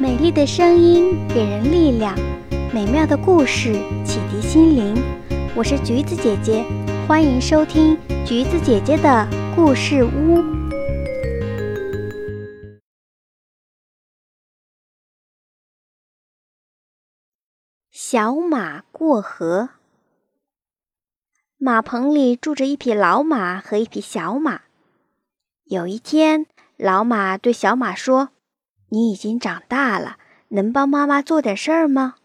美丽的声音给人力量，美妙的故事启迪心灵。我是橘子姐姐，欢迎收听橘子姐姐的故事屋。小马过河。马棚里住着一匹老马和一匹小马。有一天，老马对小马说：“你已经长大了，能帮妈妈做点事儿吗？”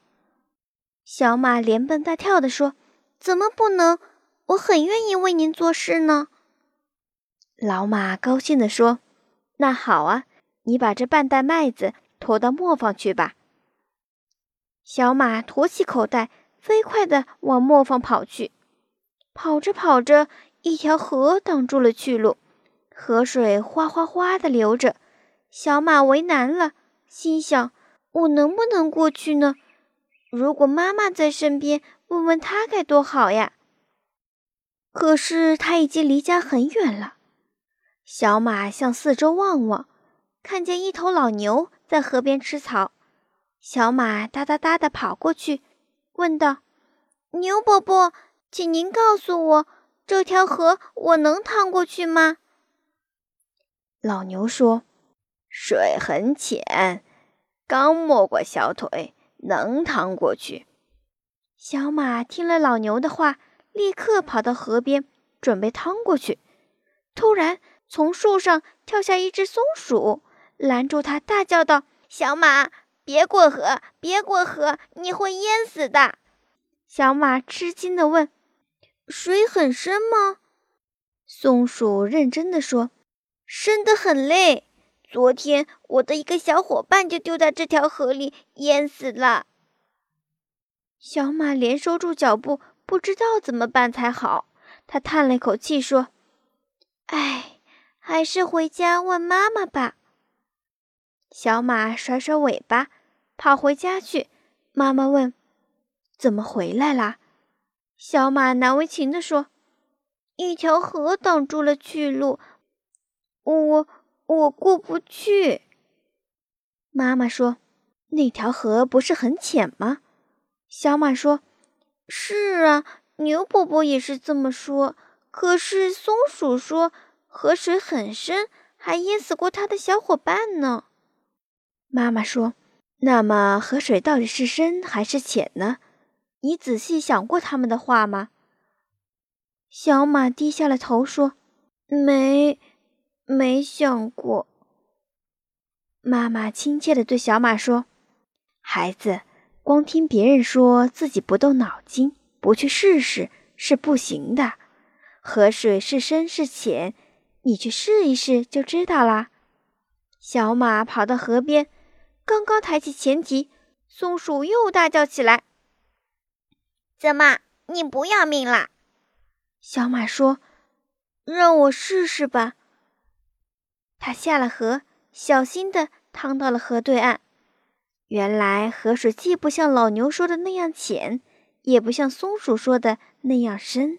小马连蹦带跳地说：“怎么不能？我很愿意为您做事呢。”老马高兴地说：“那好啊，你把这半袋麦子驮到磨坊去吧。”小马驮起口袋，飞快地往磨坊跑去。跑着跑着，一条河挡住了去路，河水哗哗哗地流着。小马为难了，心想：我能不能过去呢？如果妈妈在身边，问问她该多好呀！可是他已经离家很远了。小马向四周望望，看见一头老牛在河边吃草。小马哒哒哒地跑过去，问道：“牛伯伯。”请您告诉我，这条河我能趟过去吗？老牛说：“水很浅，刚没过小腿，能趟过去。”小马听了老牛的话，立刻跑到河边，准备趟过去。突然，从树上跳下一只松鼠，拦住他，大叫道：“小马，别过河，别过河，你会淹死的！”小马吃惊地问。水很深吗？松鼠认真的说：“深得很嘞。昨天我的一个小伙伴就丢在这条河里淹死了。”小马连收住脚步，不知道怎么办才好。他叹了一口气说：“唉，还是回家问妈妈吧。”小马甩甩尾巴，跑回家去。妈妈问：“怎么回来啦？”小马难为情地说：“一条河挡住了去路，我我过不去。”妈妈说：“那条河不是很浅吗？”小马说：“是啊，牛伯伯也是这么说。可是松鼠说河水很深，还淹死过它的小伙伴呢。”妈妈说：“那么河水到底是深还是浅呢？”你仔细想过他们的话吗？小马低下了头说：“没，没想过。”妈妈亲切地对小马说：“孩子，光听别人说，自己不动脑筋，不去试试是不行的。河水是深是浅，你去试一试就知道啦。”小马跑到河边，刚刚抬起前蹄，松鼠又大叫起来。怎么，你不要命啦？小马说：“让我试试吧。”他下了河，小心地趟到了河对岸。原来河水既不像老牛说的那样浅，也不像松鼠说的那样深。